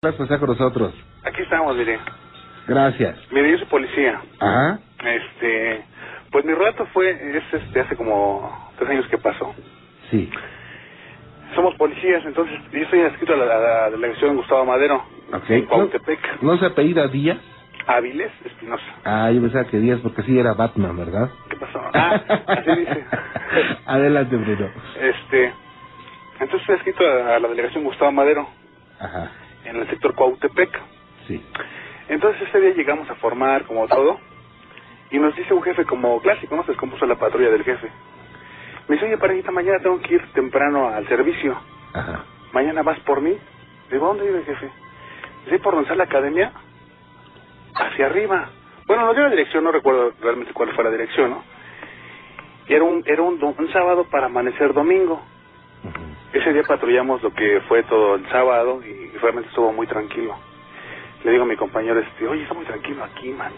Gracias por estar con nosotros. Aquí estamos, mire. Gracias. Mire, yo soy policía. Ajá. Este, pues mi relato fue, es este, hace como tres años que pasó. Sí. Somos policías, entonces yo estoy inscrito a la, delegación Gustavo Madero, Ok. en ¿No, Cuautepec, ¿No se apellida Díaz? Áviles Espinosa. Ah, yo pensaba que Díaz porque sí era Batman, ¿verdad? ¿Qué pasó? Ah, así dice. Adelante, Bruno. Este, entonces estoy inscrito a, a la delegación Gustavo Madero, Ajá. En el sector Cuautepec. Sí. Entonces ese día llegamos a formar como todo y nos dice un jefe como clásico, ¿no? Se descompuso la patrulla del jefe. Me dice, oye, parejita, mañana tengo que ir temprano al servicio. Ajá. ¿Mañana vas por mí? Digo, ¿a dónde vive, jefe? Dice, por donde está la academia, hacia arriba. Bueno, nos dio la dirección, no recuerdo realmente cuál fue la dirección, ¿no? Y era un, era un sábado para amanecer domingo. Ese día patrullamos lo que fue todo el sábado y realmente estuvo muy tranquilo. Le digo a mi compañero, este, oye, está muy tranquilo aquí, mano.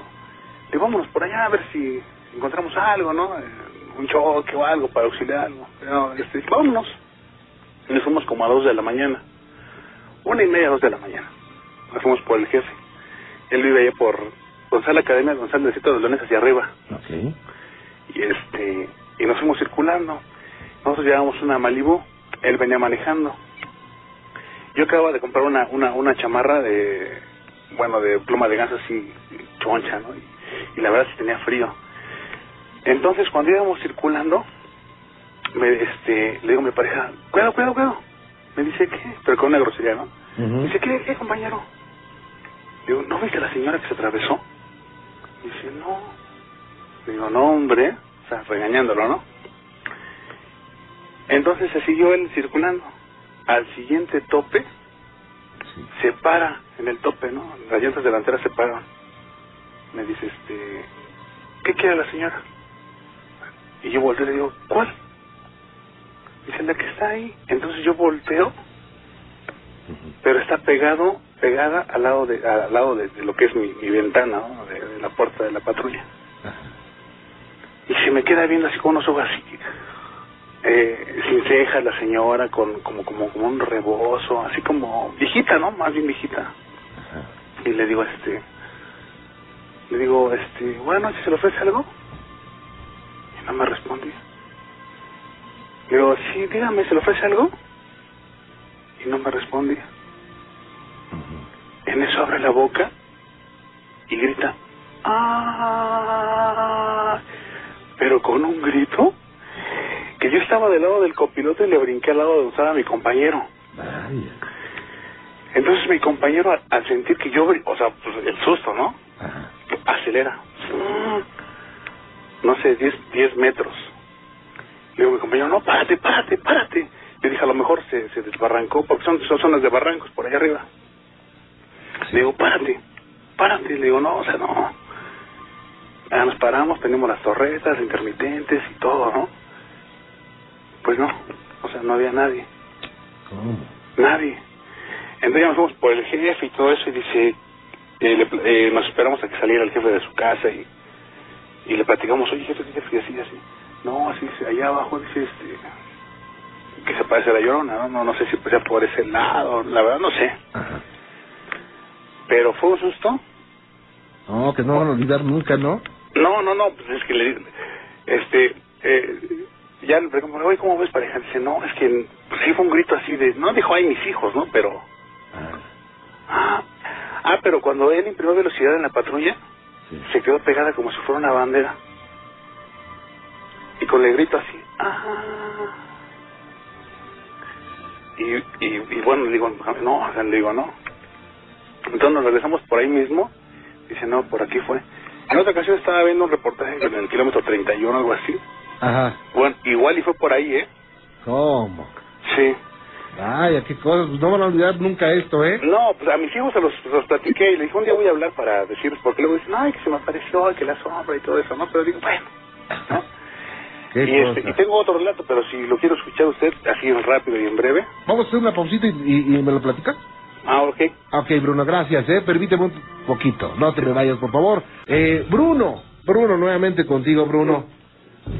Le digo, vámonos por allá a ver si encontramos algo, ¿no? Eh, Un choque o algo para auxiliar algo. Pero, este, vámonos. Y nos fuimos como a dos de la mañana. Una y media, dos de la mañana. Nos fuimos por el jefe. Él vive allá por Gonzalo Academia, Gonzalo de Cito de Leones hacia arriba Ok. y este y nos fuimos circulando nosotros llevábamos una Malibu él venía manejando yo acababa de comprar una una una chamarra de bueno de pluma de ganso así choncha no y, y la verdad sí tenía frío entonces cuando íbamos circulando me este le digo a mi pareja cuidado cuidado cuidado me dice qué pero con una grosería no Ujú. Dice, ¿qué, qué compañero? Digo, ¿no viste a la señora que se atravesó? Dice, no. Digo, no, hombre. O sea, regañándolo, ¿no? Entonces se siguió él circulando. Al siguiente tope, Sí. se para en el tope, ¿no? Las llantas delanteras se paran. Me dice, este, ¿qué quiere la señora? Y yo volteo y le digo, ¿cuál? Dice, la que está ahí. Entonces yo volteo pero está pegado pegada al lado de al lado de, de lo que es mi, mi ventana ¿no? de, de la puerta de la patrulla y se me queda viendo así con unos ojos así eh, sin cejas la señora con como como como un rebozo así como viejita no más bien viejita Ajá. y le digo este le digo este bueno si se le ofrece algo y no me respondía le digo sí dígame se le ofrece algo y no me respondía Ujú. En eso abre la boca y grita, ¡ah! Pero con un grito que yo estaba del lado del copiloto y le brinqué al lado de donde estaba mi compañero. Entonces mi compañero, al, al sentir que yo, o sea, pues el susto, ¿no? Ajá. Acelera. No sé, 10 10 metros. Le digo a mi compañero, no, párate, párate, párate. Le dije, a lo mejor se, se desbarrancó, porque son, son zonas de barrancos por allá arriba. Le digo, párate, párate. Le digo, no, o sea, no. Ya nos paramos, tenemos las torretas, intermitentes y todo, ¿no? Pues no, o sea, no había nadie, ¿Cómo? nadie. Entonces ya nos fuimos por el jefe y todo eso y dice, eh, le eh, nos esperamos a que saliera el jefe de su casa y, y le platicamos, oye jefe, ¿qué jefe? Y así, así. No, así, allá abajo dice, este, que se parece a la llorona, ¿no? No, no sé si sea por ese lado, la verdad no sé. Ajá. Pero fue un susto No, que no van a olvidar nunca, ¿no? No, no, no, pues es que le este, eh, ya le pregunto, oye, ¿cómo ves pareja? Dice, no, es que pues, sí fue un grito así de, no dijo, ay, mis hijos, ¿no? Pero, Ah, ah, ah, pero cuando él imprimió velocidad en la patrulla, sí. se quedó pegada como si fuera una bandera. Y con el grito así, ah. Y, y, y bueno, le digo, no, o le digo, no. Entonces nos regresamos por ahí mismo. Dice, no, por aquí fue. En otra ocasión estaba viendo un reportaje en el kilómetro 31, algo así. Ajá. Bueno, igual y fue por ahí, ¿eh? ¿Cómo? Sí. Vaya, qué cosas. Pues no van a olvidar nunca esto, ¿eh? No, pues a mis hijos se los, los platiqué y le dije, un día voy a hablar para decirles, porque luego dicen, ay, que se me apareció, que la sombra y todo eso, ¿no? Pero digo, bueno, ¿no? Qué Y, este, y tengo otro relato, pero si lo quiero escuchar usted así rápido y en breve. Vamos a hacer una pausita y, y- y me lo platicas. Ah, ok. Ok, Bruno, gracias, ¿eh? Permíteme un poquito. No te me vayas, por favor. Eh, Bruno, Bruno, nuevamente contigo, Bruno.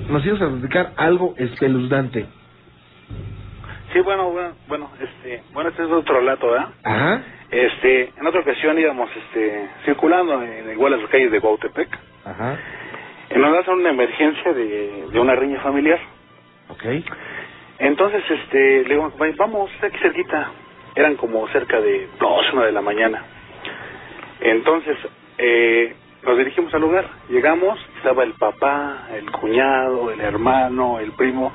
Nos ibas a platicar algo espeluznante. Sí, bueno, bueno, bueno, este, bueno, este es otro relato, ¿verdad? Ajá. Este, en otra ocasión íbamos, este, circulando en igual las calles de Guautepec, Ajá. y nos lanzan una emergencia de, de una riña familiar. Ok. Entonces, este, le digo, "Vay, vamos, aquí cerquita. Eran como cerca de dos, una de la mañana. Entonces, eh, nos dirigimos al lugar. Llegamos, estaba el papá, el cuñado, el hermano, el primo.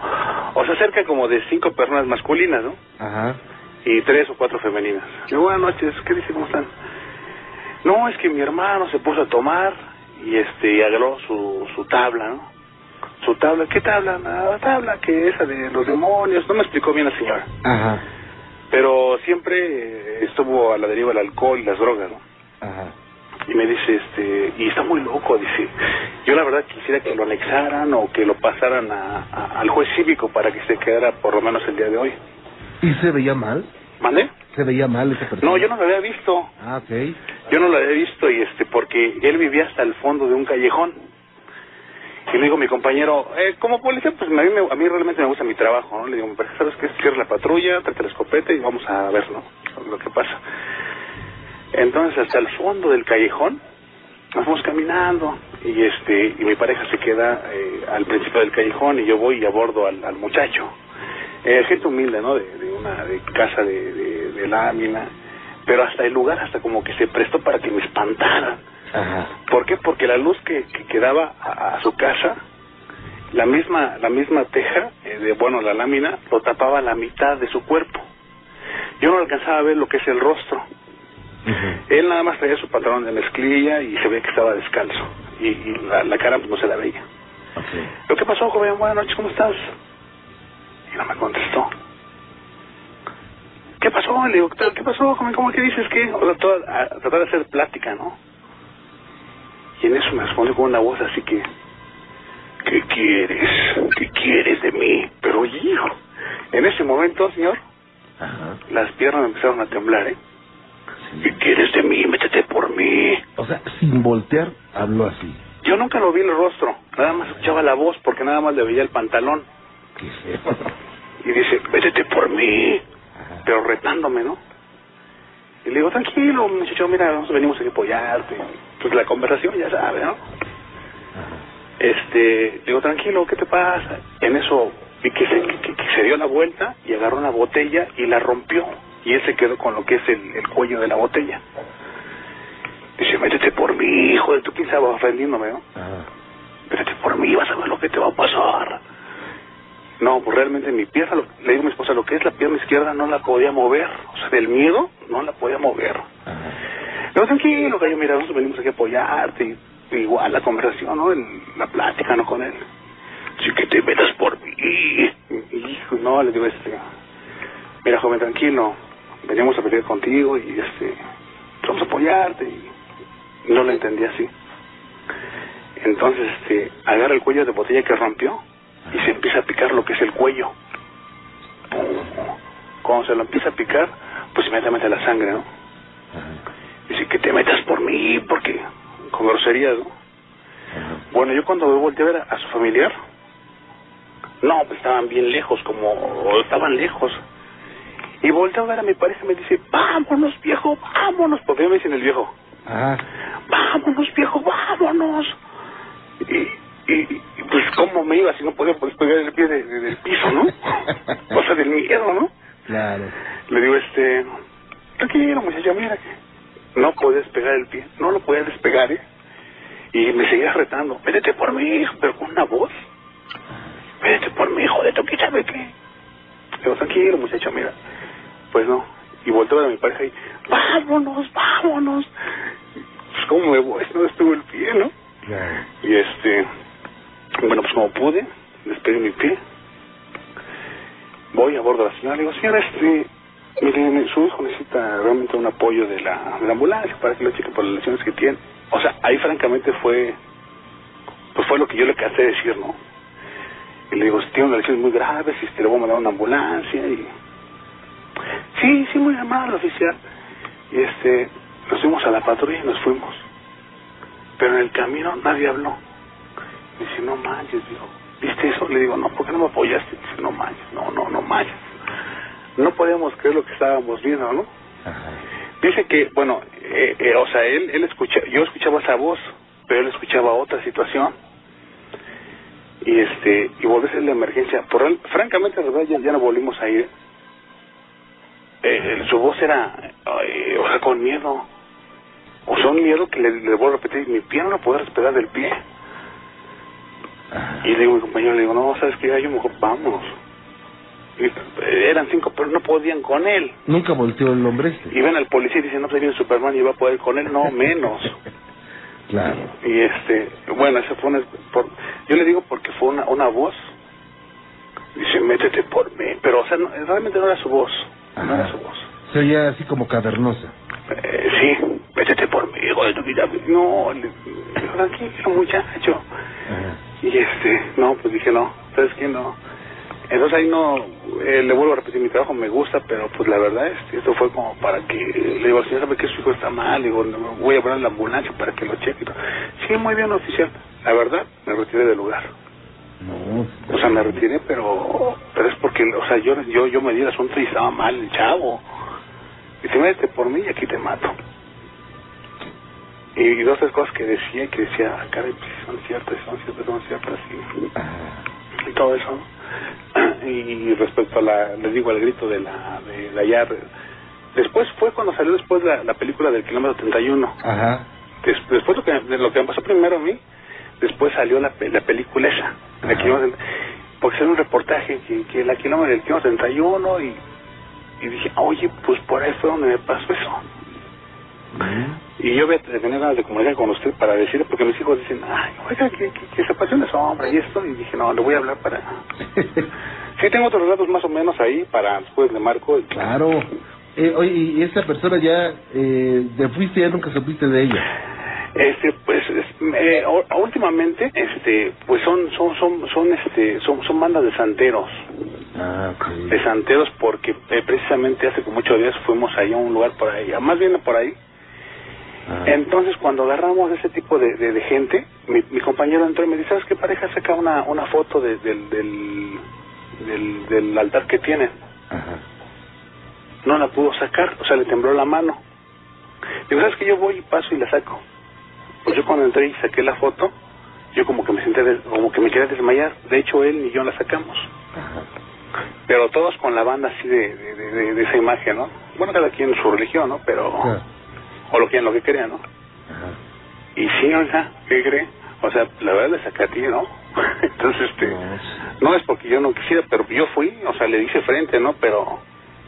O sea, cerca como de cinco personas masculinas, ¿no? Ajá. y tres o cuatro femeninas. Buenas noches, ¿qué dice? ¿Cómo están? No, es que mi hermano se puso a tomar y este agarró su, su tabla, ¿no? Su tabla, ¿qué tabla? La tabla que esa de los demonios, no me explicó bien la señora. Ajá. Pero siempre estuvo a la deriva el alcohol y las drogas, ¿no? Ajá. Y me dice, este, y está muy loco, dice, yo la verdad quisiera que lo anexaran o que lo pasaran a, a- al juez cívico para que se quedara por lo menos el día de hoy. ¿Y se veía mal? ¿Mande? ¿Se veía mal esa persona? No, yo no lo había visto. Ah, ok. Yo no lo había visto y este porque él vivía hasta el fondo de un callejón. Y le digo a mi compañero, eh, como policía, pues a mí, me- a mí realmente me gusta mi trabajo, ¿no? Le digo, ¿sabes qué? Cierra la patrulla, trate la escopeta y vamos a ver, ¿no? Lo que pasa. Entonces, hasta el fondo del callejón, nos vamos caminando y este y mi pareja se queda eh, al principio del callejón y yo voy y abordo al, al muchacho. Eh, gente humilde, ¿no? De, de una de casa de, de, de lámina. Pero hasta el lugar, hasta como que se prestó para que me espantaran. Ajá. ¿Por qué? Porque la luz que, que, que daba a, a su casa, la misma la misma teja, eh, de bueno, la lámina, lo tapaba la mitad de su cuerpo. Yo no alcanzaba a ver lo que es el rostro. Él nada más traía su pantalón de mezclilla y se ve que estaba descalzo. Y, y la, la cara pues, no se la veía. Ok. ¿Lo que pasó, joven? Buenas noches, ¿cómo estás? Y no me contestó. ¿Qué pasó? Le digo, ¿qué? ¿qué pasó, joven? ¿Cómo que dices que? O sea, toda- a tratar de hacer plática, ¿no? Y en eso me respondió con una voz así que... ¿Qué quieres? ¿Qué quieres de mí? Pero, hijo, en ese momento, señor, Ajá. las piernas me empezaron a temblar, ¿eh? ¿Qué quieres de mí? Métete por mí. O sea, sin voltear, habló así. Yo nunca lo vi el rostro, nada más escuchaba la voz porque nada más le veía el pantalón. Qué feo. Y dice, métete por mí, Ajá. pero retándome, ¿no? Y le digo, tranquilo, muchacho, mira, nosotros venimos aquí a apoyarte. Pues la conversación ya sabe, ¿no? Ajá. Este, le digo, tranquilo, ¿qué te pasa? En eso vi que se, que, que se dio la vuelta y agarró una botella y la rompió. Y él se quedó con lo que es el, el cuello de la botella. Dice, métete por mí, hijo de tu quién estaba ofendiéndome, ¿no? Ajá. Métete por mí, vas a ver lo que te va a pasar. No, pues realmente mi pierna, lo- le digo a mi esposa, lo que es la pierna izquierda no la podía mover. O sea, del miedo no la podía mover. No, tranquilo, gallo, mira, nosotros venimos aquí a apoyarte. y- igual la conversación, ¿no? El- la plática, ¿no? Con él. Sí que te metas por mí. Hijo, no, le digo, este... Mira, joven, tranquilo. Veníamos a pelear contigo y, este... Vamos a apoyarte. Y no lo entendí así. Entonces, este... Agarra el cuello de botella que rompió y se empieza a picar lo que es el cuello. Cuando se lo empieza a picar, pues inmediatamente la sangre, ¿no? Dice que te metas por mí, porque con groserías. Bueno, yo cuando volteé a ver a, a su familiar, no, pues estaban bien lejos, como estaban lejos. Y volteé a ver a mi pareja y me dice, vámonos, viejo, vámonos. Porque me dicen el viejo, Dice que, bueno, eh, eh, o sea, él, él escucha, yo escuchaba esa voz, pero él escuchaba otra situación. Y este, y volvió a ser la emergencia. Por él, francamente, la verdad, ya, ya no volvimos a ir. Eh, su voz era, eh, o sea, con miedo. O sea, un miedo que le, le vuelvo a repetir, mi pie no lo puedo respetar del pie. Y le digo a mi compañero, le digo, no, sabes que ya yo mejor vamos. Eran cinco, pero no podían con él. Nunca volteó el hombre este. Y ven al policía y dicen, no, pues ahí viene Superman y va a poder con él. No, menos. Claro. Y este, bueno, ese fue una, por, yo le digo porque fue una, una voz. Dice, métete por mí. Pero, o sea, no, realmente no era su voz. No era su voz. Se oía así como cavernosa. Eh, sí, métete por mí, hijo de tu vida. No, le, le- tranquilo, muchacho. Ajá. Y este, no, pues dije, no, ¿sabes qué? No. Entonces ahí no, eh, le vuelvo a repetir, mi trabajo me gusta, pero pues la verdad, este, esto fue como para que, le digo al señor, sabe que su hijo está mal, digo, voy a hablar a la ambulancia para que lo cheque. y. Sí, muy bien, oficial. La verdad, me retiré del lugar. No. O sea, me retiré, pero, pero es porque, o sea, yo, yo, yo me di el asunto y estaba mal el chavo. Dice, métete por mí y aquí te mato. Y dos tres cosas que decía y que decía, ah, caray, pues son ciertas, son ciertas, son ciertas. Y, Ajá. Y todo eso. Y respecto a la, les digo, al grito de la, de la ya, después fue cuando salió después la, la película del kilómetro 31. Ajá. Des- después lo que, de lo que me pasó primero a mí, después salió la, la película esa, la Ajá. kilómetro- porque era un reportaje que, que la kilómetro del kilómetro 31 y, y dije, oye, pues por ahí fue donde me pasó eso. Y yo voy a tener ganas de comunicar con usted para decirle, porque mis hijos dicen, ay, oiga, que, que, que se apasiona ese hombre y esto. Y dije, no, le voy a hablar para... Sí, tengo otros datos más o menos ahí para después de Marco. claro. Eh, oye, y esta persona ya, eh, te fuiste, ya nunca supiste de ella. Este, pues, es- eh, últimamente, este, pues son, son, son, son, este, son, son bandas de santeros. Ah, ok. De santeros porque eh, precisamente hace como ocho días fuimos ahí a un lugar por ahí, más bien por ahí. Entonces, cuando agarramos ese tipo de, de, de gente, mi, mi compañero entró y me dice, ¿sabes qué pareja saca una, una foto de- del, del, altar que tienen? Ajá. No la pudo sacar, o sea, le tembló la mano. Digo, ¿sabes que Yo voy y paso y la saco. Pues yo cuando entré y saqué la foto, yo como que me senté, como que me quería desmayar. De hecho, él ni yo la sacamos. Ajá. Pero todos con la banda así de, esa imagen, ¿no? Bueno, cada quien su religión, ¿no? Pero... Claro. O lo que, lo que crea, ¿no? Ajá. Y sí, oiga, ¿qué cree? O sea, la verdad le saqué a ti, ¿no? Entonces, este, No, no es porque yo no quisiera, pero yo fui, o sea, le hice frente, ¿no? Pero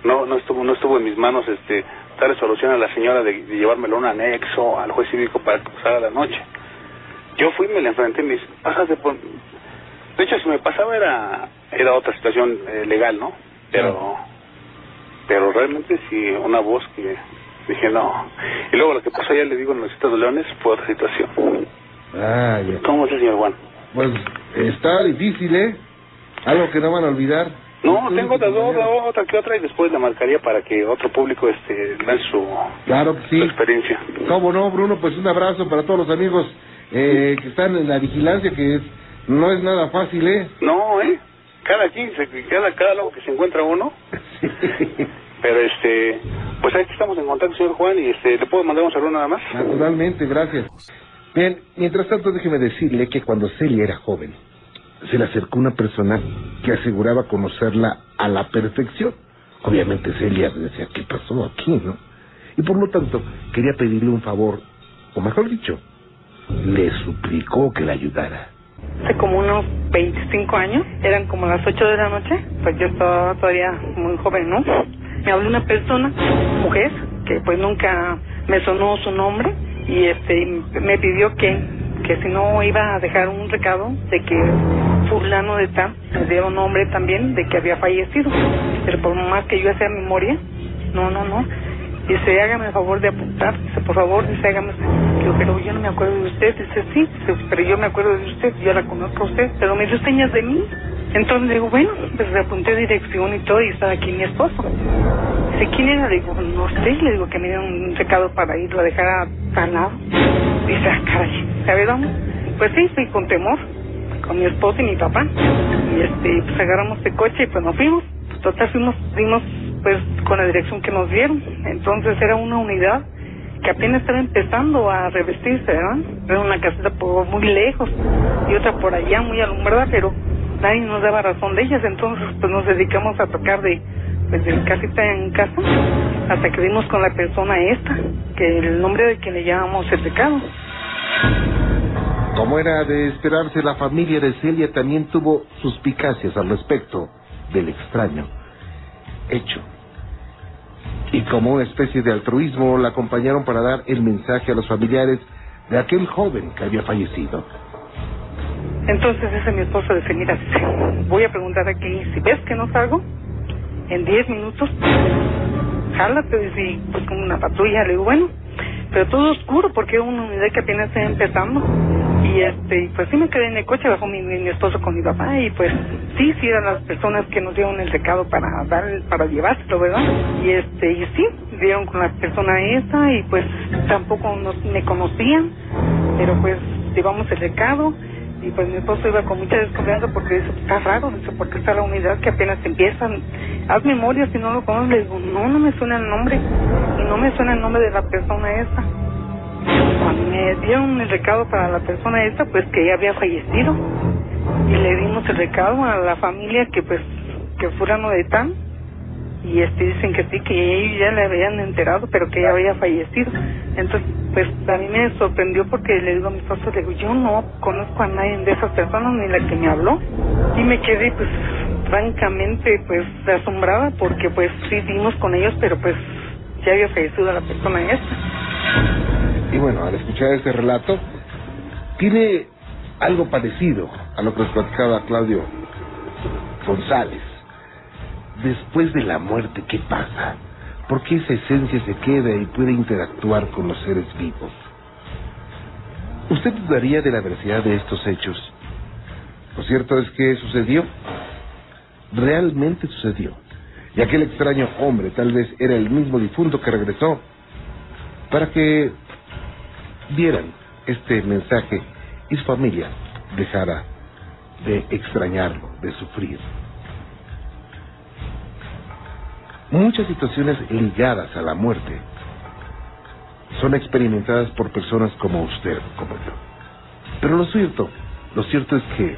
no no estuvo no estuvo en mis manos, este, darle solución a la señora de, de llevármelo a un anexo al juez cívico para que pasara la noche. Yo fui, me la enfrenté y me dice, pásate por... De hecho, si me pasaba era era otra situación eh, legal, ¿no? Pero pero realmente sí, una voz que dije no. Y luego lo que pasó ya le digo en los Estados Leones fue otra situación. Ah, ya. ¿Cómo es, señor Juan? Pues está difícil, ¿eh? Algo que no van a olvidar. No, tengo otra, compañero. otra, que otra y después la marcaría para que otro público este lance su, Claro que su sí. experiencia. ¿Cómo no, Bruno? Pues un abrazo para todos los amigos eh, que están en la vigilancia, que es, no es nada fácil, ¿eh? No, ¿eh? Cada quien, se- cada, cada loco que se encuentra uno. Pero este, pues ahí estamos en contacto, señor Juan, y este, ¿le puedo mandar un saludo nada más? Naturalmente, gracias. Bien, mientras tanto déjeme decirle que cuando Celia era joven, se le acercó una persona que aseguraba conocerla a la perfección. Obviamente Celia decía, ¿qué pasó aquí, no? Y por lo tanto, quería pedirle un favor, o mejor dicho, le suplicó que la ayudara. Hace como unos 25 años, eran como las 8 de la noche, pues yo estaba todavía muy joven, ¿no? Me habló una persona, mujer, que pues nunca me sonó su nombre y este me pidió que, que si no iba a dejar un recado de que fulano de tal, me un nombre también de que había fallecido. Pero por más que yo hacía memoria, no, no, no. Dice, hágame el favor de apuntar. Dice, por favor, dice, hágame. Digo, pero yo no me acuerdo de usted. Dice, sí, dice, pero yo me acuerdo de usted. Yo la conozco a usted. Pero me dio señas de mí. Entonces digo, bueno, pues le apunté dirección y todo y estaba aquí mi esposo. Dice, ¿quién era? Digo, no sé. Le digo que me dio un recado para irlo a dejar a tal lado. Dice, ah, caray, ¿sabe dónde? Pues sí, fui con temor, con mi esposo y mi papá. Y este, pues agarramos el coche y pues nos fuimos. Total, fuimos, dimos pues con la dirección que nos dieron. Entonces era una unidad que apenas estaba empezando a revestirse, ¿verdad? Era una caseta por muy lejos y otra por allá muy alumbrada, pero nadie nos daba razón de ellas, entonces pues nos dedicamos a tocar de pues casita en casa hasta que dimos con la persona esta, que el nombre de quien le llamamos el pecado. Como era de esperarse, la familia de Celia también tuvo suspicacias al respecto del extraño hecho. Y como una especie de altruismo, la acompañaron para dar el mensaje a los familiares de aquel joven que había fallecido. Entonces dice mi esposo de mira, voy a preguntar aquí, si ves que no salgo, en 10 minutos, jálate, y pues como una patrulla, le digo, bueno, pero todo oscuro porque es una unidad que apenas está empezando. Y este, pues sí me quedé en el coche bajo mi, mi, esposo con mi papá y pues sí, sí eran las personas que nos dieron el recado para dar, para llevárselo, ¿verdad? Y este, y sí, dieron con la persona esa y pues tampoco nos, me conocían, pero pues llevamos el recado y pues mi esposo iba con mucha desconfianza porque dice, está raro, dice, porque está la unidad que apenas empiezan, haz memoria si no lo conoces, le digo, no, no me suena el nombre, y no me suena el nombre de la persona esa. Cuando me dieron el recado para la persona esa, pues que ella había fallecido, y le dimos el recado a la familia que pues, que fueran de tan, y este dicen que sí, que ellos ya le habían enterado, pero que ella había fallecido. Entonces, pues a mí me sorprendió porque le digo a mi esposo, le digo, yo no conozco a nadie de esas personas, ni la que me habló. Y me quedé, pues, francamente, pues, asombrada porque, pues, sí dimos con ellos, pero, pues, ya había fallecido la persona esta. Y bueno, al escuchar este relato, tiene algo parecido a lo que nos platicaba Claudio González después de la muerte, ¿qué pasa? ¿Por qué esa esencia se queda y puede interactuar con los seres vivos? ¿Usted dudaría de la veracidad de estos hechos? Lo cierto es que sucedió. Realmente sucedió. Y aquel extraño hombre tal vez era el mismo difunto que regresó para que dieran este mensaje y su familia dejara de extrañarlo, de sufrir. Muchas situaciones ligadas a la muerte son experimentadas por personas como usted, como yo. Pero lo cierto, lo cierto es que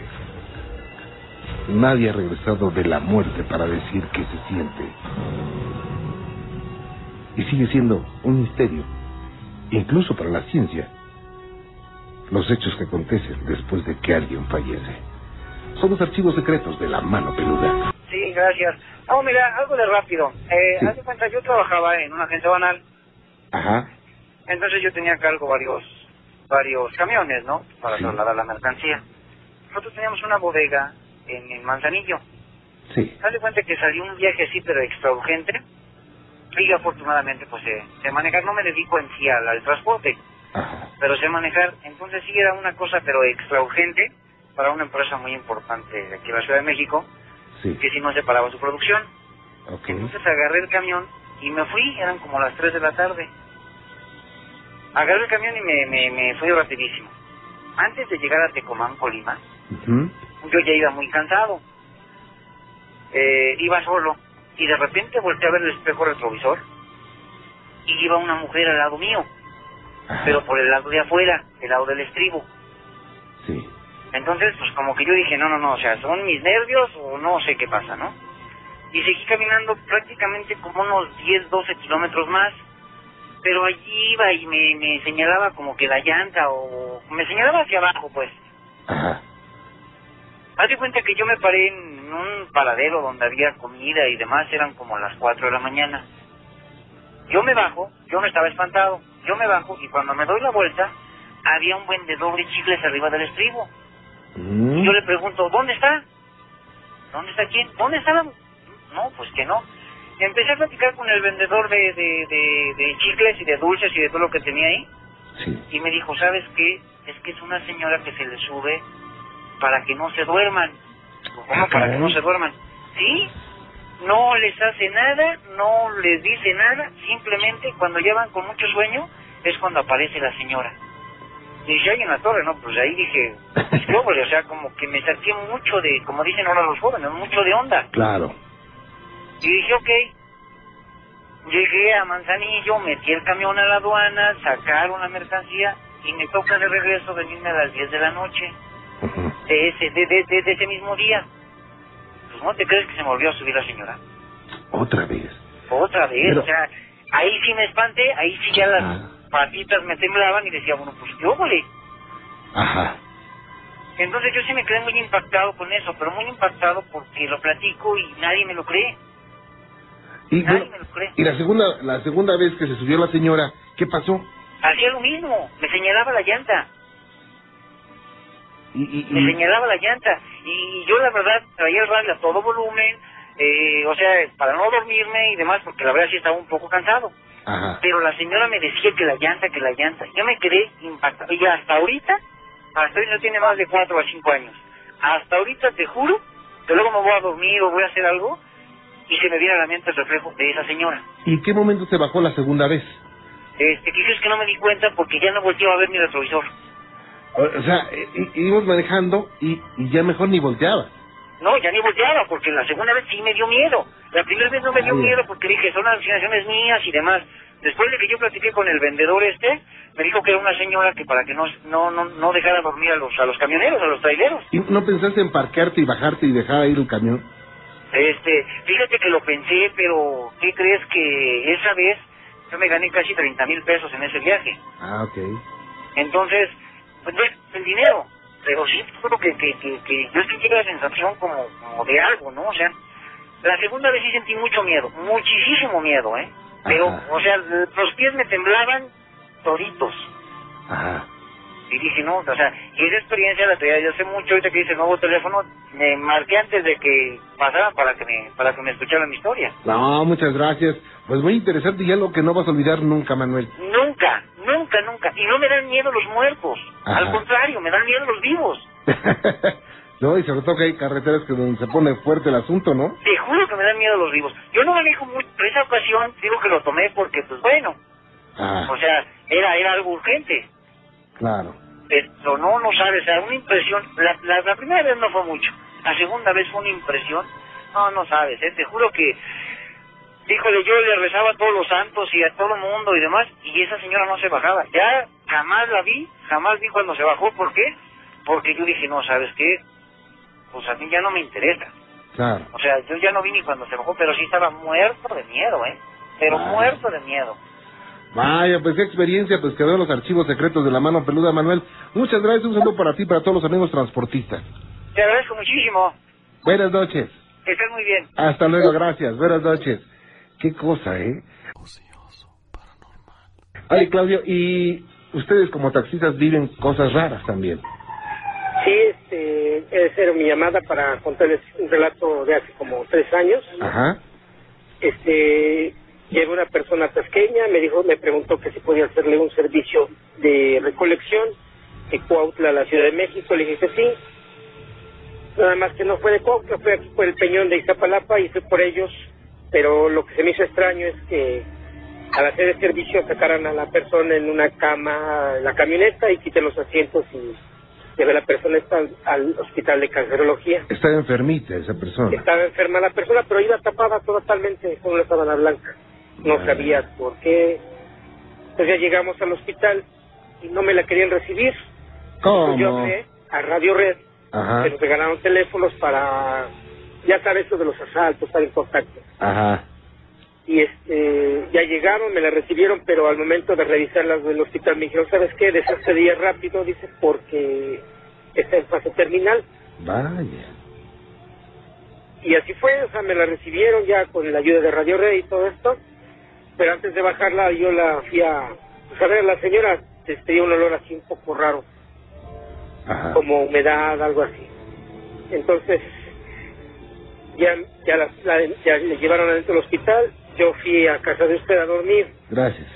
nadie ha regresado de la muerte para decir que se siente. Y sigue siendo un misterio, incluso para la ciencia, los hechos que acontecen después de que alguien fallece. Son los archivos secretos de la mano peluda. Gracias. Oh, mira, algo de rápido. Eh, Sí. Hace cuenta, yo trabajaba en una agencia banal, Ajá, entonces yo tenía a cargo varios, varios camiones, ¿no? Para Sí. trasladar la mercancía. Nosotros teníamos una bodega en, en Manzanillo. sí, Haz de cuenta que salió un viaje así, pero extra urgente. Y afortunadamente, pues sé, sé manejar. No me dedico en sí al, al transporte, ajá, pero sé manejar. Entonces sí era una cosa, pero extra urgente para una empresa muy importante de aquí en la Ciudad de México, sí, que si no se paraba su producción. Entonces agarré el camión y me fui, eran como las 3 de la tarde. Agarré el camión y me, me, me fui rapidísimo. Antes de llegar a Tecomán, Colima, yo ya iba muy cansado. Eh, iba solo y de repente volteé a ver el espejo retrovisor y iba una mujer al lado mío, ajá, pero por el lado de afuera, el lado del estribo. sí, Entonces, pues como que yo dije, no, no, no, o sea, son mis nervios o no sé qué pasa, ¿no? Y seguí caminando prácticamente como unos 10, 12 kilómetros más, pero allí iba y me, me señalaba como que la llanta o me señalaba hacia abajo, pues. ajá, Haz de cuenta que yo me paré en un paradero donde había comida y demás, eran como las 4 de la mañana. Yo me bajo, yo no estaba espantado, yo me bajo y cuando me doy la vuelta, había un vendedor de chicles arriba del estribo. Mm, Y yo le pregunto, ¿dónde está? ¿Dónde está quién? ¿Dónde está la... No, pues que no. Y empecé a platicar con el vendedor de, de, de, de chicles y de dulces y de todo lo que tenía ahí. sí, Y me dijo, ¿sabes qué? Es que es una señora que se le sube para que no se duerman. ¿Cómo para que no se duerman? Sí, no les hace nada, no les dice nada, simplemente cuando ya van con mucho sueño es cuando aparece la señora. Y dije, ahí en la torre, ¿no? Pues ahí dije, pues, ¿qué óvole? o sea, como que me saqué mucho de, como dicen ahora los jóvenes, mucho de onda. claro, Y dije, ok. Llegué a Manzanillo, metí el camión a la aduana, sacaron la mercancía y me toca de regreso venirme a las 10 de la noche de ese, de, de, de- ese mismo día. Pues no te crees que se me volvió a subir la señora. Otra vez. Otra vez, Pero- o sea, ahí sí me espanté, ahí sí ya las Ah. Patitas me temblaban y decía, bueno, pues yo volé. Ajá. Entonces yo sí me quedé muy impactado con eso, pero muy impactado porque lo platico y nadie me lo cree. Y, Nadie bueno, me lo cree. y la segunda la segunda vez que se subió la señora, ¿qué pasó? Hacía lo mismo, me señalaba la llanta, Y, y, me señalaba la llanta. Y yo la verdad traía el radio a todo volumen, eh, o sea, para no dormirme y demás, porque la verdad sí estaba un poco cansado. Ajá. Pero la señora me decía que la llanta, que la llanta. Yo me quedé impactado. Y hasta ahorita, hasta hoy no tiene más de cuatro o cinco años. Hasta ahorita te juro que luego me voy a dormir o voy a hacer algo y se me viene a la mente el reflejo de esa señora. ¿Y en qué momento se bajó la segunda vez? Este, que es que no me di cuenta porque ya no volteaba a ver mi retrovisor. O, sea, íbamos manejando y, y ya mejor ni volteaba. No, ya ni volteaba porque la segunda vez sí me dio miedo. La primera vez no me dio Ay. miedo porque dije, son alucinaciones mías y demás. Después de que yo platiqué con el vendedor este, me dijo que era una señora que para que no no no, no dejara dormir a los a los camioneros, a los traileros. ¿Y no pensaste en parquearte y bajarte y dejar ir el camión? Este, fíjate que lo pensé, pero ¿qué crees que esa vez yo me gané casi 30 mil pesos en ese viaje? Ah, ok. Entonces, pues el dinero, pero sí creo que, que, que, que yo sentí la sensación como, como de algo, ¿no? O sea, la segunda vez sí sentí mucho miedo, muchísimo miedo, ¿eh? Pero, Ajá. o sea, los pies me temblaban toditos. Ajá. Y dije, no, o sea, y esa experiencia la traía yo hace mucho, ahorita que hice el nuevo teléfono, me marqué antes de que pasara para que me, para que me escucharan mi historia. No, muchas gracias. Pues muy interesante y algo que no vas a olvidar nunca, Manuel. Nunca, nunca, nunca. Y no me dan miedo los muertos. Ajá. Al contrario, me dan miedo los vivos. no, y sobre todo que hay carreteras que donde se pone fuerte el asunto, ¿no? Te juro que me dan miedo los vivos. Yo no manejo mucho, pero esa ocasión digo que lo tomé porque, pues bueno, Ah, o sea, era, era algo urgente. claro. Pero no, no sabes, o sea, una impresión. La, la, la primera vez no fue mucho. La segunda vez fue una impresión. No, no sabes, ¿eh? te juro que, híjole, yo le rezaba a todos los santos y a todo el mundo y demás, y esa señora no se bajaba. Ya jamás la vi, jamás vi cuando se bajó. ¿Por qué? Porque yo dije, no, ¿sabes qué? Pues a mí ya no me interesa. Claro. O sea, yo ya no vi ni cuando se bajó, pero sí estaba muerto de miedo, ¿eh? Pero muerto de miedo. Vaya, pues qué experiencia, pues quedó en los archivos secretos de la mano peluda, Manuel. Muchas gracias, un saludo para ti, y para todos los amigos transportistas. Te agradezco muchísimo. Buenas noches. Que estés muy bien. Hasta luego, gracias. Buenas noches. Qué cosa, ¿eh? Oye, Claudio, ¿y ustedes como taxistas viven cosas raras también? Sí, este, esa era mi llamada para contarles un relato de hace como tres años. Ajá. Este, llegó una persona tasqueña, me dijo, me preguntó que si podía hacerle un servicio de recolección de Cuautla a la Ciudad de México. Le dije que sí. Nada más que no fue de Cuautla, fue aquí por el Peñón de Iztapalapa y fue por ellos. Pero lo que se me hizo extraño es que al hacer el servicio sacaran a la persona en una cama, en la camioneta y quiten los asientos y lleve la persona está al, al hospital de cancerología. Está enfermita esa persona. Estaba enferma la persona, pero iba tapada totalmente con una sábana blanca. No Ah. sabía por qué. Entonces ya llegamos al hospital y no me la querían recibir. Entonces yo ¿Cómo? hablé a Radio Red, Ajá. que nos regalaron teléfonos para, ya sabes, eso de los asaltos, estar en contacto. Ajá. Y este, ya llegaron, me la recibieron, pero al momento de revisarlas del hospital me dijeron, ¿sabes qué? Deshacedía rápido, dice, porque está en fase terminal. Vaya. Y así fue, o sea, me la recibieron ya con la ayuda de Radio Rey y todo esto. Pero antes de bajarla, yo la fui a, pues a ver, la señora este, tenía un olor así un poco raro, Ajá. como humedad, algo así. Entonces, ya, ya, la, la- ya le llevaron adentro del hospital, yo fui a casa de usted a dormir. Gracias.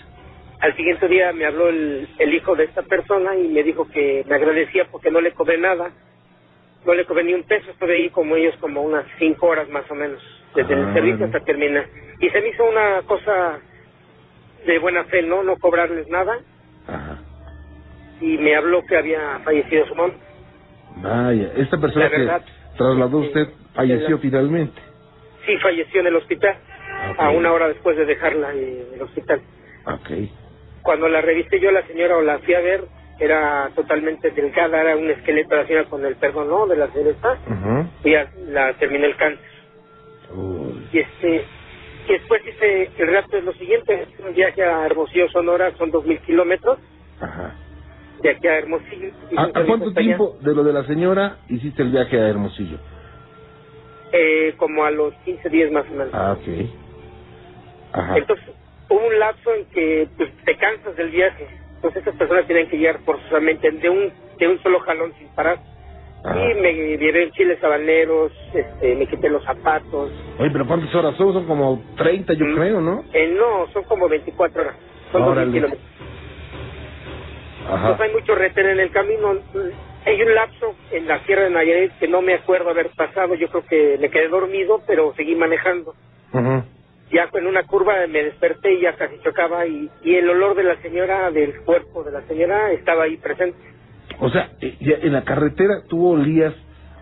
Al siguiente día me habló el, el hijo de esta persona y me dijo que me agradecía porque no le cobré nada. No le cobré ni un peso, estuve ahí como ellos como unas cinco horas más o menos, desde Ah, el servicio bueno. hasta terminar. Y se me hizo una cosa de buena fe, ¿no? No cobrarles nada. Ajá. Y me habló que había fallecido su mamá. Vaya. Esta persona La que verdad, trasladó usted falleció la- finalmente. Sí, falleció en el hospital. a una hora después de dejarla en el hospital. Ok. Cuando la revisé yo, la señora, o la fui a ver, era totalmente delgada, era un esqueleto de la señora con el perdón, ¿no? De la señora Ujú. y ya la terminé el cáncer. Uy. Y este, y después hice, el resto es lo siguiente, un viaje a Hermosillo, Sonora, son dos mil kilómetros, Ajá. de aquí a Hermosillo. ¿A, a cuánto tiempo de lo de la señora hiciste el viaje a Hermosillo? Eh, como a los 15 días más o menos. Ah, ok. Ajá. Entonces, hubo un lapso en que pues, te cansas del viaje. Entonces, esas personas tienen que llegar forzosamente de un, de un solo jalón sin parar. Ajá. Y me llevé chiles habaneros, este, me quité los zapatos. Oye, pero ¿cuántas horas son? Son como 30, yo Mm. creo, ¿no? Eh, no, son como 24 horas. Son dos Órale. kilómetros. Ajá. Entonces hay mucho retén en el camino. Hay un lapso en la Sierra de Nayarit que no me acuerdo haber pasado. Yo creo que me quedé dormido, pero seguí manejando. Ujú. Ya en una curva me desperté y ya casi chocaba y, y el olor de la señora, del cuerpo de la señora, estaba ahí presente. O sea, eh, ya en la carretera tú olías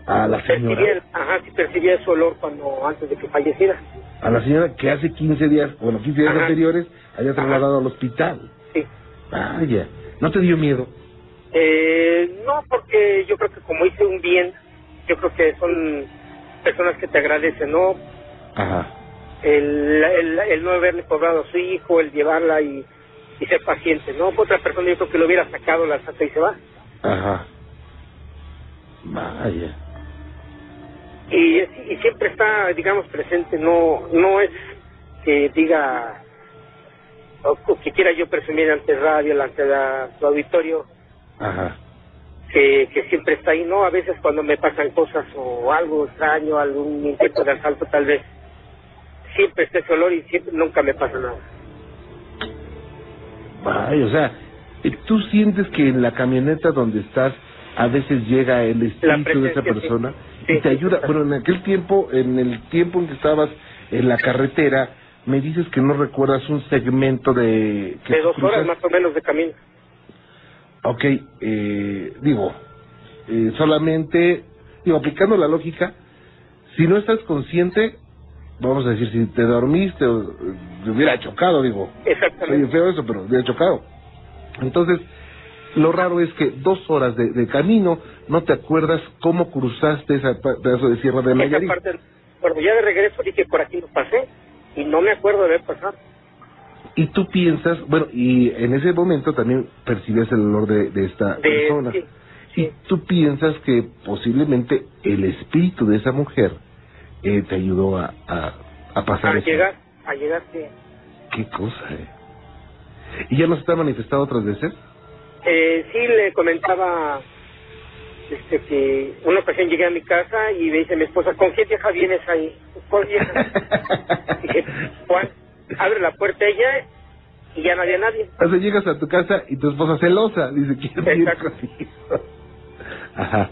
a la Percibía, señora, el- ajá, sí percibía ese olor cuando antes de que falleciera. a la señora que hace 15 días, bueno, 15 días Ajá. anteriores había trasladado al hospital. Sí. Vaya, ¿no te dio miedo? Eh, no, porque yo creo que como hice un bien, yo creo que son personas que te agradecen, ¿no? Ajá. El, el, el no haberle cobrado a su hijo, el llevarla y, y ser paciente, ¿no? Otra persona yo creo que lo hubiera sacado, la saca y se va. Ajá. Vaya. Y, y siempre está, digamos, presente, no no es que diga o, o que quiera yo presumir ante radio, ante la, su auditorio, Ajá. que, que siempre está ahí, ¿no? A veces cuando me pasan cosas o algo extraño, algún intento de asalto tal vez, siempre está ese olor y siempre nunca me pasa nada. Vaya, o sea, tú sientes que en la camioneta donde estás a veces llega el espíritu de esa persona Sí, y te ayuda. Bueno, en aquel tiempo, en el tiempo en que estabas en la carretera, me dices que no recuerdas un segmento de... Que De dos horas más o menos de camino. Ok, eh, digo, eh, solamente, digo, aplicando la lógica, si no estás consciente, vamos a decir, si te dormiste o eh, te hubiera chocado, digo, Exactamente. feo eso, pero hubiera chocado. Entonces, lo raro es que dos horas de, de camino no te acuerdas cómo cruzaste ese pedazo de Sierra de Esa Nayarit. parte, bueno, ya de regreso dije por aquí no pasé y no me acuerdo de haber pasado. Y tú piensas, bueno, y en ese momento también percibes el olor de, de esta De, persona. sí, Y tú piensas que posiblemente el espíritu de esa mujer eh, te ayudó a, a, a pasar A eso. llegar, a llegar, sí. Qué cosa, ¿eh? ¿Y ya no se te ha manifestado otras veces? Eh, sí, le comentaba este, que una ocasión llegué a mi casa y me dice mi esposa, ¿con qué vieja vienes ahí? ¿Cuál vieja? Dije, Juan, abre la puerta ella y ya no había nadie. O sea, llegas a tu casa y tu esposa celosa, dice, ¿quién viene Exacto. contigo? Ajá.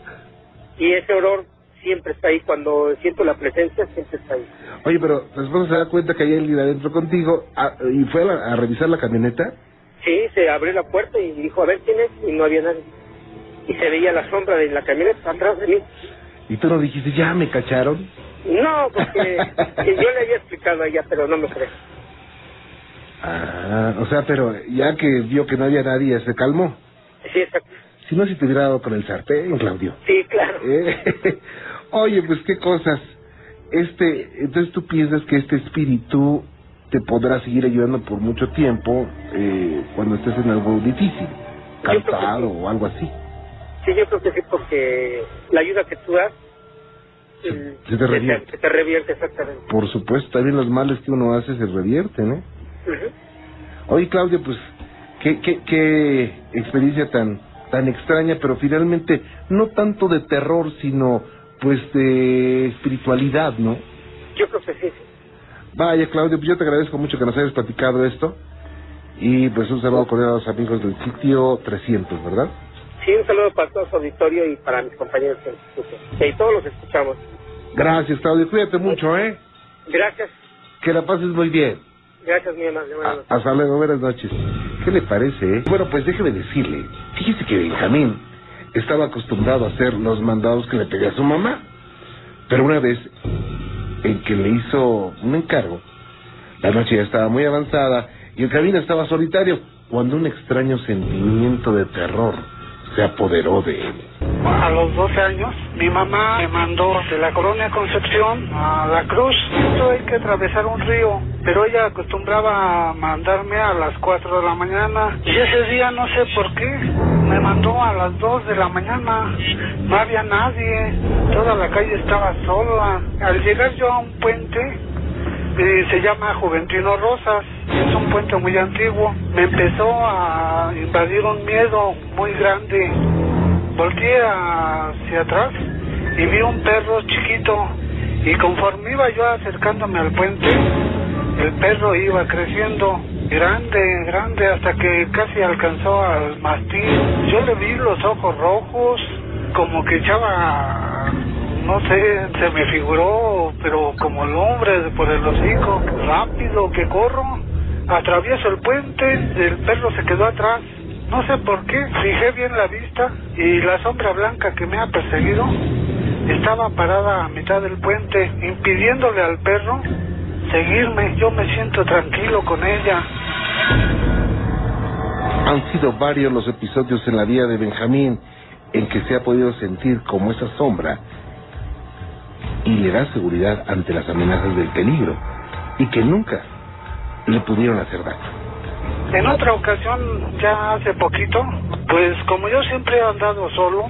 Y ese olor siempre está ahí, cuando siento la presencia siempre está ahí. Oye, pero tu esposa se da cuenta que hay alguien adentro contigo ah, y fue a, la- a revisar la camioneta. Sí, se abrió la puerta y dijo, a ver quién es, y no había nadie. Y se veía la sombra de la camioneta atrás de mí. Y tú no dijiste, ya me cacharon. No, porque que yo le había explicado a ella, pero no me cree. Ah, o sea, pero ya que vio que no había nadie, se calmó. Sí, exacto. Si no, si te hubiera dado con el sartén, Claudio. Sí, claro. Eh, Oye, pues qué cosas. Este, entonces tú piensas que este espíritu te podrá seguir ayudando por mucho tiempo eh, cuando estés en algo difícil, cansado sí. o algo así. Sí, yo creo que sí, porque la ayuda que tú das Se- eh, se te revierte. Se te revierte exactamente. Por supuesto, también los males que uno hace se revierten, ¿eh? Oye, Claudio, pues qué, qué, qué experiencia tan tan extraña, pero finalmente no tanto de terror, sino pues de espiritualidad, ¿no? Yo creo que sí. Vaya, Claudio, pues yo te agradezco mucho que nos hayas platicado esto. Y pues un saludo cordial a los amigos del sitio 300, ¿verdad? Sí, un saludo para todo su auditorio y para mis compañeros del instituto. Y todos los escuchamos. Gracias, Claudio. Cuídate mucho, ¿eh? Gracias, Que la pases muy bien. Gracias, mi. A- Hasta luego, buenas noches. ¿Qué le parece? Bueno, pues déjeme decirle. Fíjese que Benjamín estaba acostumbrado a hacer los mandados que le pedía su mamá. Pero una vez, en que le hizo un encargo, La noche ya estaba muy avanzada y el camino estaba solitario cuando un extraño sentimiento de terror se apoderó de él. A los 12 años, mi mamá me mandó de la colonia Concepción a la Cruz. Esto hay que atravesar un río, pero ella acostumbraba a mandarme a las 4 de la mañana. Y ese día no sé por qué, me mandó a las 2 de la mañana. No había nadie, toda la calle estaba sola. Al llegar yo a un puente, eh, se llama Juventino Rosas, es un puente muy antiguo. Me empezó a invadir un miedo muy grande. Volteé hacia atrás y vi un perro chiquito. Y conforme iba yo acercándome al puente, el perro iba creciendo grande, grande, hasta que casi alcanzó al mastín. Yo le vi los ojos rojos, como que echaba no sé, se me figuró, pero como el hombre por el hocico, rápido que corro, atravieso el puente, el perro se quedó atrás, no sé por qué, fijé bien la vista y la sombra blanca que me ha perseguido estaba parada a mitad del puente, impidiéndole al perro seguirme. Yo me siento tranquilo con ella. Han sido varios los episodios en la vida de Benjamín en que se ha podido sentir como esa sombra y le da seguridad ante las amenazas del peligro y que nunca le pudieron hacer daño. En otra ocasión, ya hace poquito, pues como yo siempre he andado solo,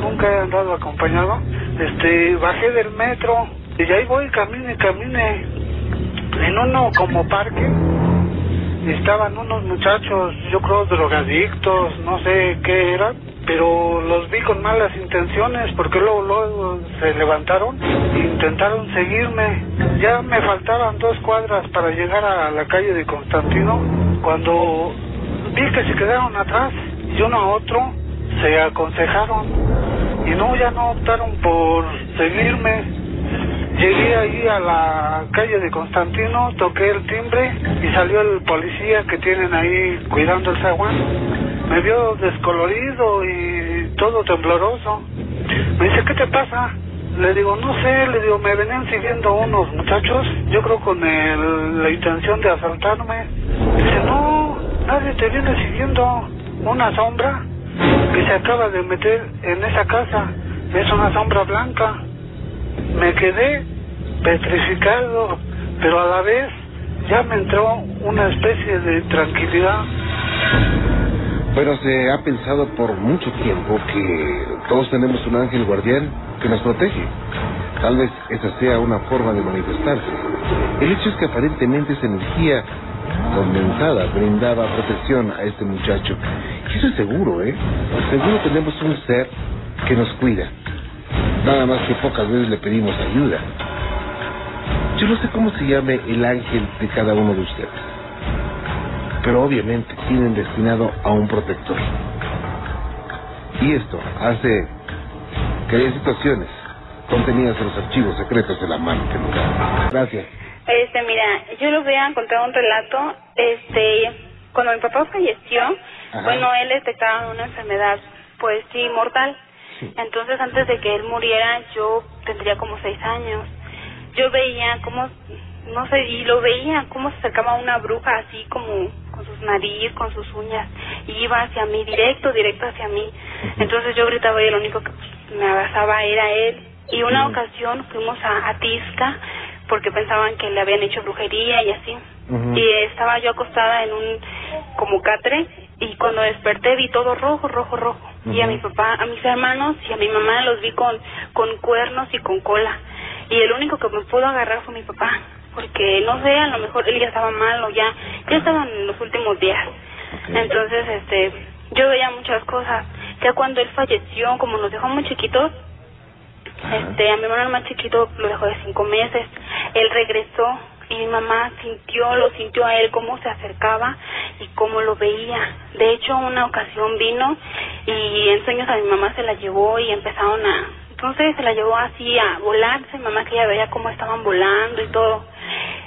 nunca he andado acompañado, este, bajé del metro y ahí voy, camine, camine, en uno como parque, estaban unos muchachos, yo creo drogadictos, no sé qué eran, pero los vi con malas intenciones porque luego, luego se levantaron e intentaron seguirme. Ya me faltaban dos cuadras para llegar a la calle de Constantino cuando vi que se quedaron atrás y uno a otro se aconsejaron y no, ya no optaron por seguirme. Llegué ahí a la calle de Constantino, toqué el timbre y salió el policía que tienen ahí cuidando el zaguán. Me vio descolorido y todo tembloroso. Me dice, ¿qué te pasa? Le digo, no sé, le digo, me venían siguiendo unos muchachos, yo creo con el, la intención de asaltarme. Dice, no, nadie te viene siguiendo, una sombra que se acaba de meter en esa casa, es una sombra blanca. Me quedé petrificado, pero a la vez ya me entró una especie de tranquilidad. Bueno, se ha pensado por mucho tiempo que todos tenemos un ángel guardián que nos protege. Tal vez esa sea una forma de manifestarse. El hecho es que aparentemente esa energía condensada brindaba protección a este muchacho. Y eso es seguro, ¿eh? Seguro tenemos un ser que nos cuida. Nada más que pocas veces le pedimos ayuda. Yo no sé cómo se llame el ángel de cada uno de ustedes, pero obviamente tienen destinado a un protector. Y esto hace que haya situaciones contenidas en los archivos secretos de la mano que nunca. Gracias. Este, mira, yo les voy a contar un relato. Este, cuando mi papá falleció, Ajá. bueno, él detectaba una enfermedad, pues sí, mortal. Entonces, antes de que él muriera, yo tendría como seis años. Yo veía cómo, no sé, y lo veía cómo se acercaba una bruja así como con sus nariz, con sus uñas, y iba hacia mí, directo, directo hacia mí. Entonces yo gritaba y el único que pues, me abrazaba era él. Y una ocasión fuimos a, a Tisca porque pensaban que le habían hecho brujería y así. Y estaba yo acostada en un como catre y cuando desperté vi todo rojo, rojo, rojo. Y a mi papá, a mis hermanos y a mi mamá los vi con, con cuernos y con cola. Y el único que me pudo agarrar fue mi papá. Porque no sé, a lo mejor él ya estaba mal o ya, ya estaban en los últimos días. Entonces, este, yo veía muchas cosas. Ya cuando él falleció, como nos dejó muy chiquitos, este, a mi hermano el más chiquito lo dejó de cinco meses. Él regresó y mi mamá sintió, lo sintió a él cómo se acercaba y cómo lo veía. De hecho, una ocasión vino y en sueños a mi mamá se la llevó y empezaron a, entonces se la llevó así a volar. Dice mi mamá que ella veía cómo estaban volando y todo.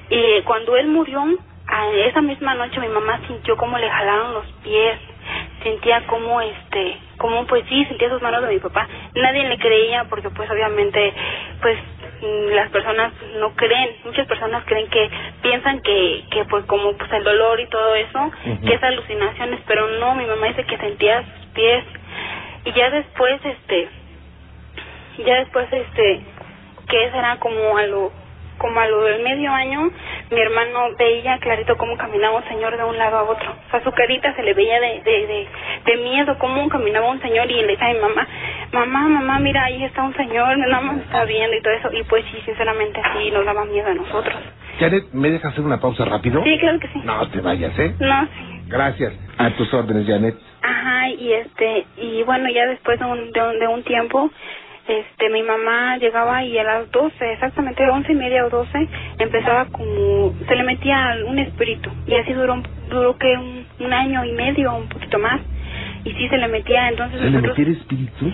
Y cuando él murió, a esa misma noche mi mamá sintió cómo le jalaron los pies sentía como este como pues sí sentía sus manos de mi papá nadie le creía porque pues obviamente pues las personas no creen, muchas personas creen que piensan que, que pues como pues el dolor y todo eso, que es alucinaciones, pero no, mi mamá dice que sentía sus pies. Y ya después este ya después este que será como a lo como a lo del medio año mi hermano veía clarito cómo caminaba un señor de un lado a otro o sea su carita se le veía de de, de, de miedo cómo caminaba un señor y le decía a mi mamá mamá mamá mira ahí está un señor nada más está viendo y todo eso y pues sí sinceramente sí nos daba miedo a nosotros Janet, ¿me dejas hacer una pausa rápido? sí claro que sí No te vayas, ¿eh? no sí Gracias. A tus órdenes, Janet. Ajá, y este, y bueno, ya después de un, de un, de un tiempo, este, mi mamá llegaba y a las 12, exactamente once y media o 12, empezaba como, se le metía un espíritu, y así duró, duró que un, un año y medio, un poquito más, y sí se le metía, entonces ¿Se le nosotros, metió el espíritu?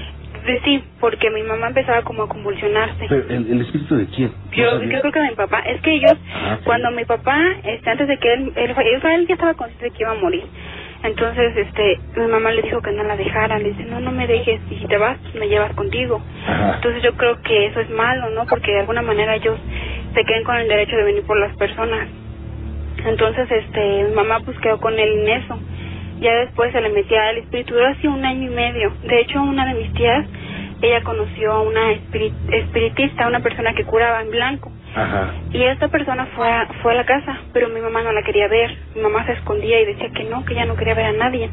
sí, porque mi mamá empezaba como a convulsionarse. Pero, ¿el, el espíritu de quién? ¿No Yo, yo creo que de mi papá. Es que ellos, Ah, sí. cuando mi papá, este, antes de que él, él, él ya estaba consciente de que iba a morir. Entonces, este, mi mamá le dijo que no la dejara. Le dice, no, no me dejes. Y si te vas, pues me llevas contigo. Ajá. Entonces yo creo que eso es malo, ¿no? Porque de alguna manera ellos se quedan con el derecho de venir por las personas. Entonces, este, mi mamá pues quedó con él en eso. Ya después se le metía el espíritu, duró así un año y medio. De hecho, una de mis tías, ella conoció a una espiri- espiritista, una persona que curaba en blanco. Ajá. Y esta persona fue a, fue a la casa, pero mi mamá no la quería ver. Mi mamá se escondía y decía que no, que ella no quería ver a nadie.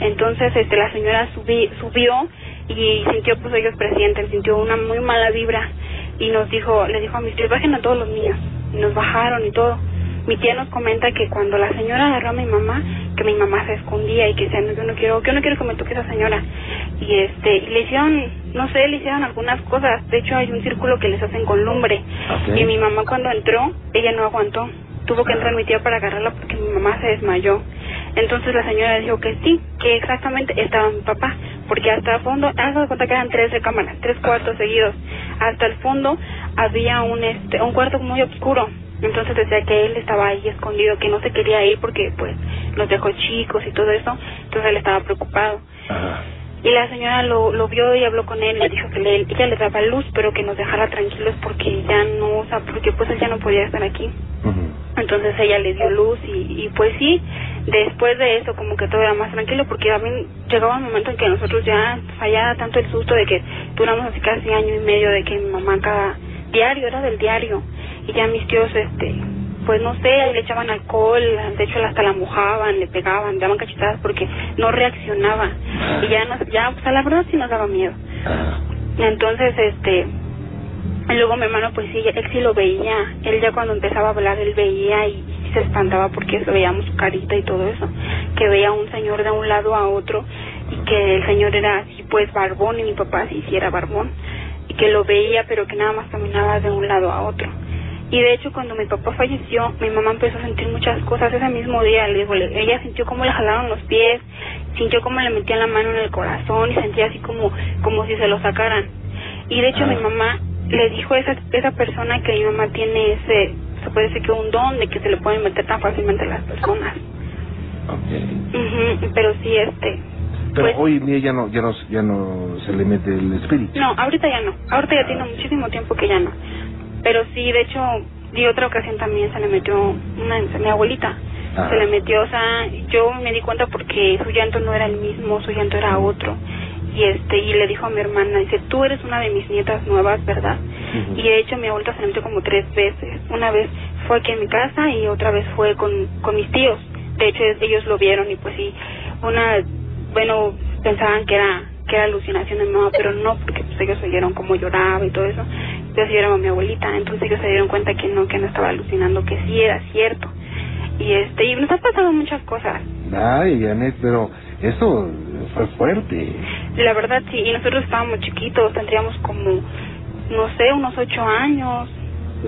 Entonces, este, la señora subí, subió y sintió, pues ellos presienten, sintió una muy mala vibra y nos dijo, le dijo a mis tíos, bajen a todos los niños. Y nos bajaron y todo. Mi tía nos comenta que cuando la señora agarró a mi mamá, que mi mamá se escondía y que decía, no, yo no quiero, yo no quiero que me toque esa señora. Y este, y le hicieron, no sé, le hicieron algunas cosas. De hecho, hay un círculo que les hacen con lumbre. Y mi mamá cuando entró, ella no aguantó. Tuvo que entrar mi tía para agarrarla porque mi mamá se desmayó. Entonces la señora dijo que sí, que exactamente estaba mi papá, porque hasta el fondo, haz de cuenta que eran tres recámaras, tres cuartos seguidos. Hasta el fondo había un este un cuarto muy oscuro. Entonces decía que él estaba ahí escondido, que no se quería ir porque pues los dejó chicos y todo eso. Entonces él estaba preocupado. Ajá. Y la señora lo, lo vio y habló con él, le dijo que le, ella le daba luz, pero que nos dejara tranquilos porque ya no, o sea, porque pues él ya no podía estar aquí. Entonces ella le dio luz y, y pues sí, después de eso como que todo era más tranquilo porque también llegaba un momento en que nosotros ya fallaba tanto el susto de que duramos así casi año y medio de que mi mamá cada diario, era del diario, y ya mis tíos este pues no sé, le echaban alcohol, de hecho hasta la mojaban, le pegaban, le daban cachetadas porque no reaccionaba y ya nos, ya, pues a la verdad sí nos daba miedo. Ajá. Entonces, este, y luego mi hermano, pues sí, él sí lo veía. Él ya cuando empezaba a hablar, él veía y, y se espantaba porque veíamos su carita y todo eso. Que veía a un señor de un lado a otro y que el señor era así, pues barbón y mi papá sí, sí era barbón. Y que lo veía, pero que nada más caminaba de un lado a otro. Y de hecho, cuando mi papá falleció, mi mamá empezó a sentir muchas cosas ese mismo día. Le digo, ella sintió cómo le jalaron los pies, sintió cómo le metían la mano en el corazón y sentía así como, como si se lo sacaran. Y de hecho, Ah. mi mamá le dijo a esa, esa persona que mi mamá tiene ese, se puede decir que un don de que se le pueden meter tan fácilmente a las personas. Ok. Ujú, Pero sí, este. Pero pues, hoy en día ya no, ya no, ya no se le mete el espíritu. No, ahorita ya no. Ahorita ya tiene muchísimo tiempo que ya no. Pero sí, de hecho, de otra ocasión también se le metió una, mi abuelita. Ajá. Se le metió, o sea, yo me di cuenta porque su llanto no era el mismo, su llanto era otro. Y este, y le dijo a mi hermana, dice, tú eres una de mis nietas nuevas, ¿verdad? Ujú. Y de hecho mi abuelita se le metió como tres veces. Una vez fue aquí en mi casa y otra vez fue con, con mis tíos. De hecho ellos lo vieron y pues sí, una, bueno, pensaban que era que era alucinación de mi mamá, pero no, porque pues ellos oyeron cómo lloraba y todo eso. Entonces oyeron a mi abuelita, entonces ellos se dieron cuenta que no, que no estaba alucinando, que sí era cierto. Y este, y nos ha pasado muchas cosas. Ay, Janet, pero eso fue fuerte. La verdad sí, y nosotros estábamos chiquitos, tendríamos como, no sé, unos ocho años.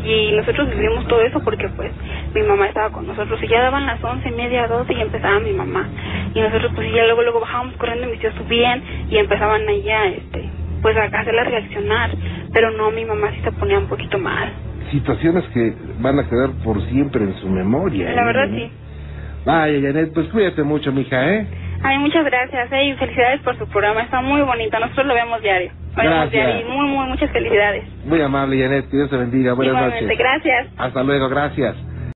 Y nosotros vivimos todo eso porque pues mi mamá estaba con nosotros y ya daban las once media, doce y empezaba mi mamá. Y nosotros pues ya luego luego bajábamos corriendo y mis tíos subían y empezaban allá, este, pues a hacerla reaccionar. Pero no, mi mamá sí se ponía un poquito mal. Situaciones que van a quedar por siempre en su memoria. La ¿eh? verdad sí. Vaya, Janet, pues cuídate mucho, mija, ¿eh? Ay, muchas gracias, eh, y felicidades por su programa, está muy bonito, nosotros lo vemos diario. Gracias. Muy, muy, muchas felicidades. Muy amable, Janet. Que Dios te bendiga. Buenas Igualmente, noches. gracias. Hasta luego, gracias.